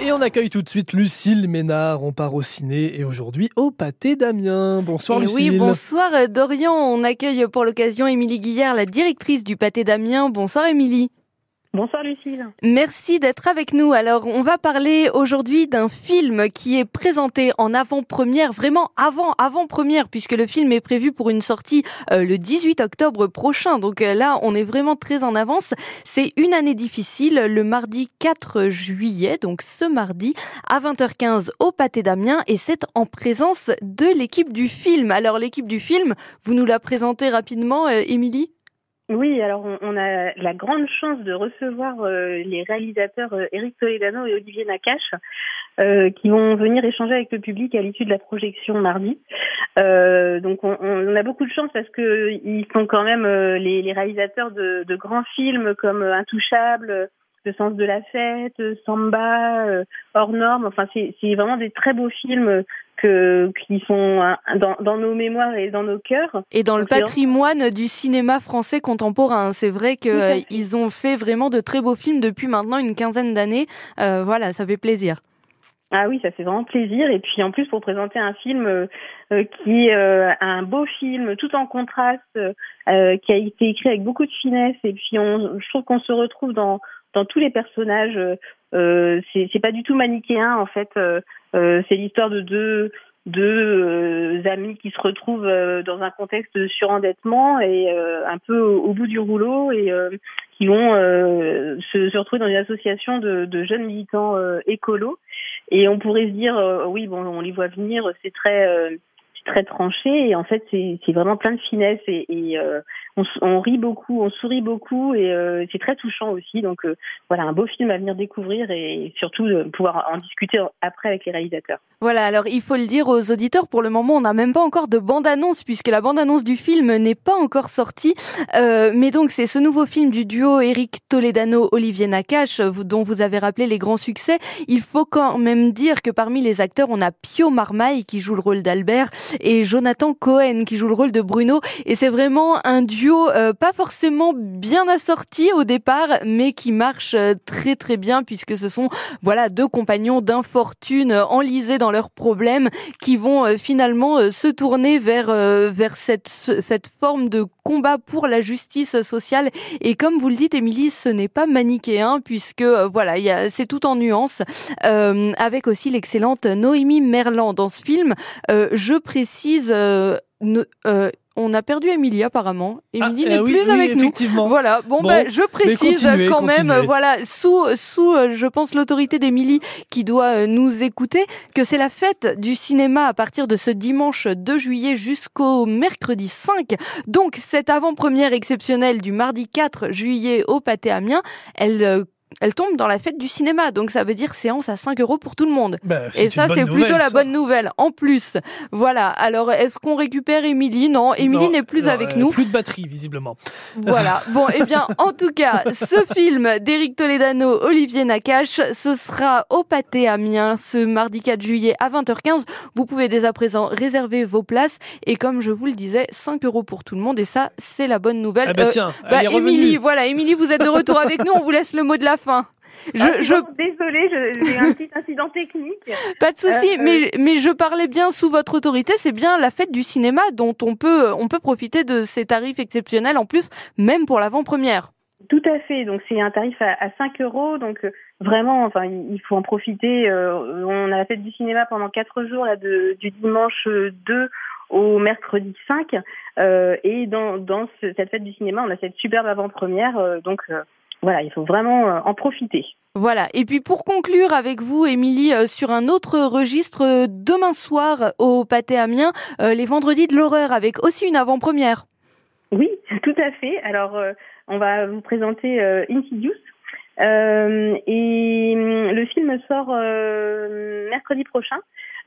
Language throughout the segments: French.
Et on accueille tout de suite Lucille Ménard. On part au ciné et aujourd'hui au pâté d'Amiens. Bonsoir Et Lucille. Oui, bonsoir euh, Dorian. On accueille pour l'occasion Émilie Guillard, la directrice du pâté d'Amiens. Bonsoir Émilie. Bonsoir Lucille. Merci d'être avec nous. Alors, on va parler aujourd'hui d'un film qui est présenté en avant-première, vraiment avant avant-première, puisque le film est prévu pour une sortie euh, le 18 octobre prochain. Donc euh, là, on est vraiment très en avance. C'est une année difficile, le mardi 4 juillet, donc ce mardi à 20h15 au Pâté d'Amiens, et c'est en présence de l'équipe du film. Alors, l'équipe du film, vous nous la présentez rapidement, euh, Émilie? Oui, alors on, a la grande chance de recevoir euh, les réalisateurs euh, Eric Toledano et Olivier Nakache euh, qui vont venir échanger avec le public à l'issue de la projection mardi. Donc on, a beaucoup de chance parce que ils sont quand même les, réalisateurs de, grands films comme euh, Intouchable, Le sens de la fête, Samba, Hors normes. Enfin c'est vraiment des très beaux films que qui sont hein, dans, dans nos mémoires et dans nos cœurs. Et dans le Donc, patrimoine du cinéma français contemporain, c'est vrai qu'ils ont fait vraiment de très beaux films depuis maintenant une quinzaine d'années. Euh, voilà, ça fait plaisir. Ah oui, ça fait vraiment plaisir. Et puis en plus, pour présenter un film euh, euh, qui est euh, un beau film, tout en contraste, euh, qui a été écrit avec beaucoup de finesse. Et puis on, je trouve qu'on se retrouve dans dans tous les personnages. Euh, c'est pas du tout manichéen en fait. Euh, c'est l'histoire de deux deux euh, amis qui se retrouvent euh, dans un contexte de surendettement et un peu au, bout du rouleau et qui vont se, retrouver dans une association de, de jeunes militants écolos. Et on pourrait se dire, oui, bon, on les voit venir, c'est très, très tranché. Et en fait, c'est vraiment plein de finesse et, euh, on, rit beaucoup, on sourit beaucoup et euh, c'est très touchant aussi. Donc euh, voilà, un beau film à venir découvrir et surtout pouvoir en discuter après avec les réalisateurs. Voilà, alors il faut le dire aux auditeurs, pour le moment on n'a même pas encore de bande-annonce puisque la bande-annonce du film n'est pas encore sortie. Euh, mais donc c'est ce nouveau film du duo Eric Toledano-Olivier Nakache vous- dont vous avez rappelé les grands succès. Il faut quand même dire que parmi les acteurs on a Pio Marmaille qui joue le rôle d'Albert et Jonathan Cohen qui joue le rôle de Bruno. Et c'est vraiment un duo euh, pas forcément bien assorti au départ mais qui marche euh, très très bien puisque ce sont voilà deux compagnons d'infortune euh, enlisés dans leurs problèmes qui vont euh, finalement se tourner vers vers cette ce- cette forme de combat pour la justice sociale et comme vous le dites Émilie ce n'est pas manichéen puisque voilà c'est tout en nuances avec aussi l'excellente Noémie Merlan dans ce film je précise euh, no- euh, on a perdu Émilie apparemment. Émilie Ah, n'est euh, oui, plus oui, avec nous. effectivement. Voilà. Bon, Bon, ben, je précise quand même, continuez. euh, voilà, sous sous, euh, je pense l'autorité d'Émilie qui doit euh, nous écouter, que c'est la fête du cinéma à partir de ce dimanche 2 juillet jusqu'au mercredi 5. Donc cette avant-première exceptionnelle du mardi 4 juillet au Pâté Amiens, elle euh, elle tombe dans la fête du cinéma, donc ça veut dire séance à 5 euros pour tout le monde. Bah, Et ça, c'est plutôt la bonne nouvelle. En plus, voilà. Alors, est-ce qu'on récupère Émilie? Non, Émilie n'est plus non, avec euh, nous. Plus de batterie, visiblement. Voilà. Bon, eh bien, en tout cas, ce film d'Éric Toledano, Olivier Nakache, ce sera au Pâté Amiens ce mardi 4 juillet à 20h15. Vous pouvez dès à présent réserver vos places. Et comme je vous le disais, 5 euros pour tout le monde. Et ça, c'est la bonne nouvelle. Ah bah Euh, tiens, bah, est revenue. Émilie, voilà, Émilie, vous êtes de retour avec nous. On vous laisse le mot de la fin. Je, Ah, je, bon, désolée, j'ai un petit incident technique. pas de souci, Euh, mais, mais je parlais bien sous votre autorité. C'est bien la fête du cinéma dont on peut, on peut profiter de ces tarifs exceptionnels en plus, même pour l'avant-première. Tout à fait. Donc c'est un tarif à, à 5 euros. Donc euh, vraiment, enfin, il faut en profiter. Euh, on a la fête du cinéma pendant quatre jours là, de, du dimanche 2 au mercredi 5. Euh, et dans, dans ce- cette fête du cinéma, on a cette superbe avant-première. euh, donc euh, voilà, il faut vraiment euh, en profiter. Voilà. Et puis pour conclure avec vous, Émilie, euh, sur un autre registre, euh, demain soir au Pâté Amiens, les vendredis de l'horreur avec aussi une avant-première. Oui, tout à fait. Alors, on va vous présenter Insidious. Euh, et hum, le film sort euh, mercredi prochain.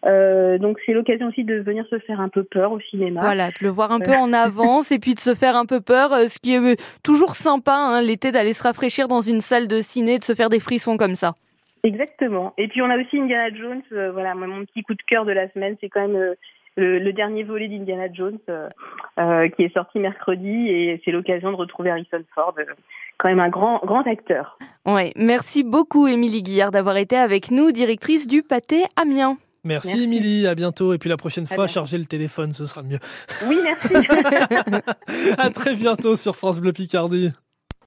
Euh, donc c'est l'occasion aussi de venir se faire un peu peur au cinéma. Voilà, de le voir un peu en avance et puis de se faire un peu peur, ce qui est toujours sympa hein, l'été d'aller se rafraîchir dans une salle de ciné, de se faire des frissons comme ça. Exactement. Et puis on a aussi Indiana Jones. voilà, mon petit coup de cœur de la semaine, c'est quand même le, dernier volet d'Indiana Jones qui est sorti mercredi et c'est l'occasion de retrouver Harrison Ford, quand même un grand, grand acteur. Ouais, merci beaucoup Émilie Guillard d'avoir été avec nous, directrice du Pâté Amiens. Merci, Émilie, à bientôt. Et puis la prochaine fois, chargez le téléphone, ce sera mieux. Oui, merci. à très bientôt sur France Bleu Picardie.